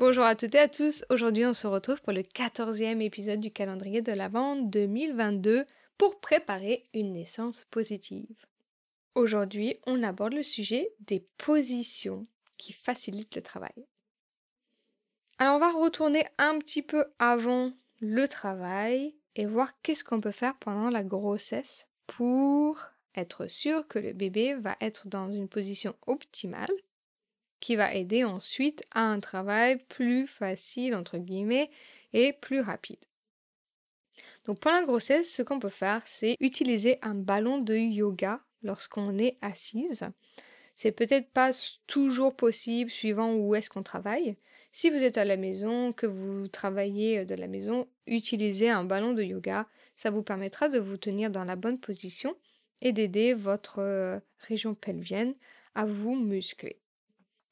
Bonjour à toutes et à tous, aujourd'hui on se retrouve pour le 14e épisode du calendrier de l'Avent 2022 pour préparer une naissance positive. Aujourd'hui on aborde le sujet des positions qui facilitent le travail. Alors on va retourner un petit peu avant le travail et voir qu'est-ce qu'on peut faire pendant la grossesse pour être sûr que le bébé va être dans une position optimale qui va aider ensuite à un travail plus facile entre guillemets et plus rapide. Donc pendant la grossesse, ce qu'on peut faire, c'est utiliser un ballon de yoga lorsqu'on est assise. C'est peut-être pas toujours possible suivant où est-ce qu'on travaille, si vous êtes à la maison, que vous travaillez de la maison, utilisez un ballon de yoga. Ça vous permettra de vous tenir dans la bonne position et d'aider votre région pelvienne à vous muscler.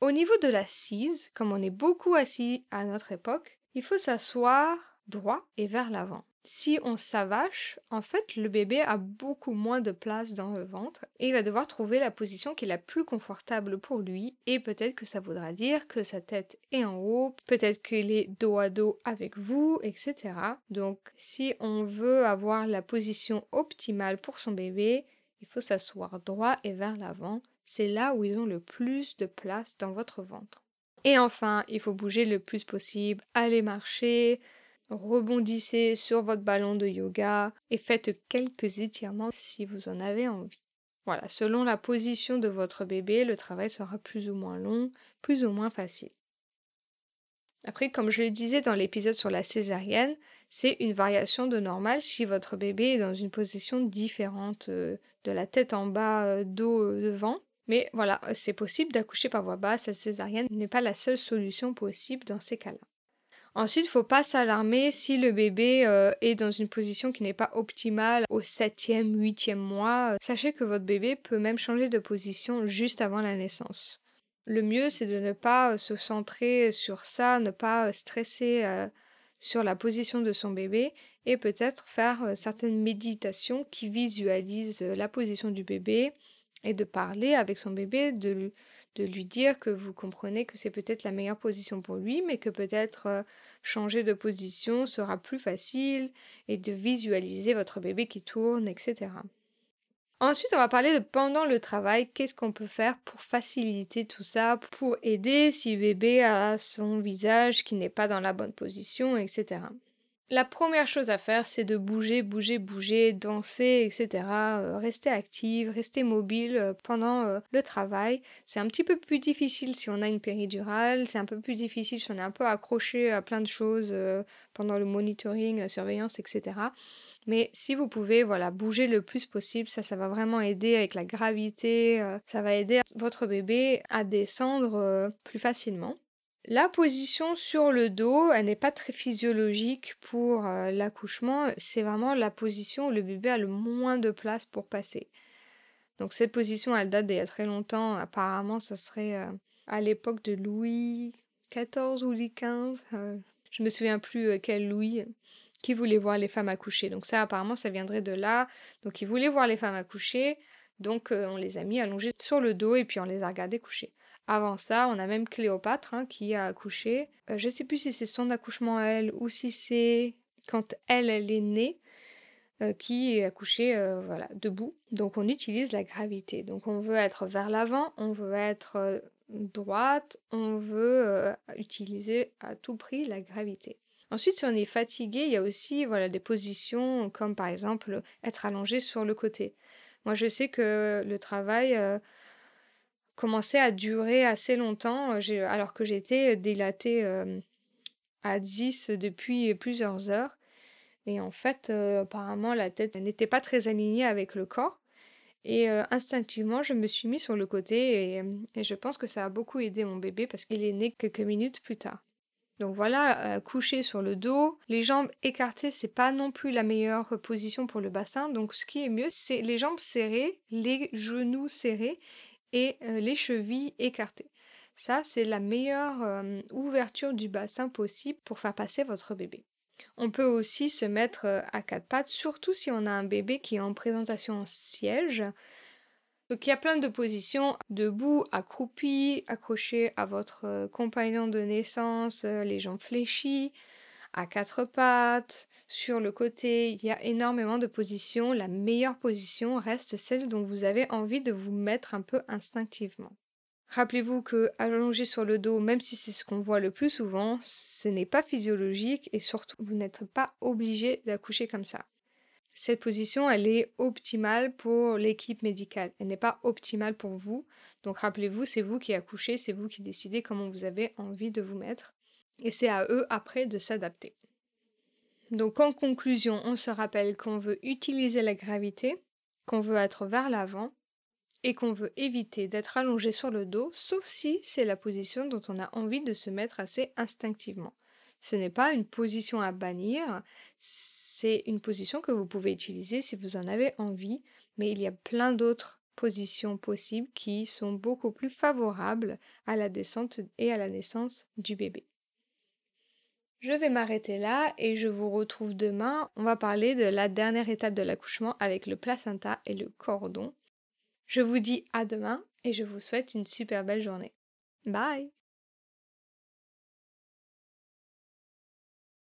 Au niveau de l'assise, comme on est beaucoup assis à notre époque, il faut s'asseoir droit et vers l'avant si on s'avache, en fait, le bébé a beaucoup moins de place dans le ventre et il va devoir trouver la position qui est la plus confortable pour lui et peut-être que ça voudra dire que sa tête est en haut, peut-être qu'il est dos à dos avec vous, etc. Donc, si on veut avoir la position optimale pour son bébé, il faut s'asseoir droit et vers l'avant. C'est là où ils ont le plus de place dans votre ventre. Et enfin, il faut bouger le plus possible, aller marcher, rebondissez sur votre ballon de yoga et faites quelques étirements si vous en avez envie. Voilà, selon la position de votre bébé, le travail sera plus ou moins long, plus ou moins facile. Après, comme je le disais dans l'épisode sur la césarienne, c'est une variation de normal si votre bébé est dans une position différente euh, de la tête en bas, dos euh, devant. Mais voilà, c'est possible d'accoucher par voie basse. La césarienne n'est pas la seule solution possible dans ces cas-là. Ensuite, il ne faut pas s'alarmer si le bébé euh, est dans une position qui n'est pas optimale au 7e, 8e mois. Sachez que votre bébé peut même changer de position juste avant la naissance. Le mieux, c'est de ne pas euh, se centrer sur ça, ne pas euh, stresser sur la position de son bébé et peut-être faire certaines méditations qui visualisent la position du bébé et de parler avec son bébé, de lui dire que vous comprenez que c'est peut-être la meilleure position pour lui, mais que peut-être changer de position sera plus facile et de visualiser votre bébé qui tourne, etc. Ensuite, on va parler de pendant le travail, qu'est-ce qu'on peut faire pour faciliter tout ça, pour aider si bébé a son visage qui n'est pas dans la bonne position, etc. La première chose à faire, c'est de bouger, bouger, bouger, danser, etc. Euh, rester active, rester mobile euh, pendant euh, le travail. C'est un petit peu plus difficile si on a une péridurale, c'est un peu plus difficile si on est un peu accroché à plein de choses pendant le monitoring, la surveillance, etc. Mais si vous pouvez voilà, bouger le plus possible, ça, ça va vraiment aider avec la gravité, ça va aider votre bébé à descendre plus facilement. La position sur le dos, elle n'est pas très physiologique pour euh, l'accouchement. C'est vraiment la position où le bébé a le moins de place pour passer. Donc cette position, elle date d'il y a très longtemps. Apparemment, ça serait euh, à l'époque de Louis XIV ou Louis XV. Euh, je me souviens plus quel Louis qui voulait voir les femmes accoucher. Donc ça, apparemment, ça viendrait de là. Donc il voulait voir les femmes accoucher. Donc on les a mis allongés sur le dos et puis on les a regardés coucher. Avant ça, on a même Cléopâtre hein, qui a accouché. Euh, je ne sais plus si c'est son accouchement à elle ou si c'est quand elle, elle est née, euh, qui est accouchée euh, voilà, debout. Donc on utilise la gravité. Donc on veut être vers l'avant, on veut être droite, on veut utiliser à tout prix la gravité. Ensuite, si on est fatigué, il y a aussi voilà, des positions comme par exemple être allongé sur le côté. Moi, je sais que le travail euh, commençait à durer assez longtemps, euh, alors que j'étais dilatée euh, à 10 depuis plusieurs heures. Et en fait, euh, apparemment, la tête n'était pas très alignée avec le corps. Et euh, instinctivement, je me suis mis sur le côté et, euh, je pense que ça a beaucoup aidé mon bébé parce qu'il est né quelques minutes plus tard. Donc voilà, euh, couché sur le dos, les jambes écartées, c'est pas non plus la meilleure position pour le bassin. Donc ce qui est mieux, c'est les jambes serrées, les genoux serrés et euh, les chevilles écartées. Ça, c'est la meilleure euh, ouverture du bassin possible pour faire passer votre bébé. On peut aussi se mettre euh, à quatre pattes, surtout si on a un bébé qui est en présentation en siège. Donc il y a plein de positions, debout, accroupi, accroché à votre compagnon de naissance, les jambes fléchies, à quatre pattes, sur le côté. Il y a énormément de positions. La meilleure position reste celle dont vous avez envie de vous mettre un peu instinctivement. Rappelez-vous que allonger sur le dos, même si c'est ce qu'on voit le plus souvent, ce n'est pas physiologique et surtout vous n'êtes pas obligé d'accoucher comme ça. Cette position, elle est optimale pour l'équipe médicale. Elle n'est pas optimale pour vous. Donc rappelez-vous, c'est vous qui accouchez, c'est vous qui décidez comment vous avez envie de vous mettre. Et c'est à eux après de s'adapter. Donc en conclusion, on se rappelle qu'on veut utiliser la gravité, qu'on veut être vers l'avant et qu'on veut éviter d'être allongé sur le dos, sauf si c'est la position dont on a envie de se mettre assez instinctivement. Ce n'est pas une position à bannir, c'est une position que vous pouvez utiliser si vous en avez envie, mais il y a plein d'autres positions possibles qui sont beaucoup plus favorables à la descente et à la naissance du bébé. Je vais m'arrêter là et je vous retrouve demain. On va parler de la dernière étape de l'accouchement avec le placenta et le cordon. Je vous dis à demain et je vous souhaite une super belle journée. Bye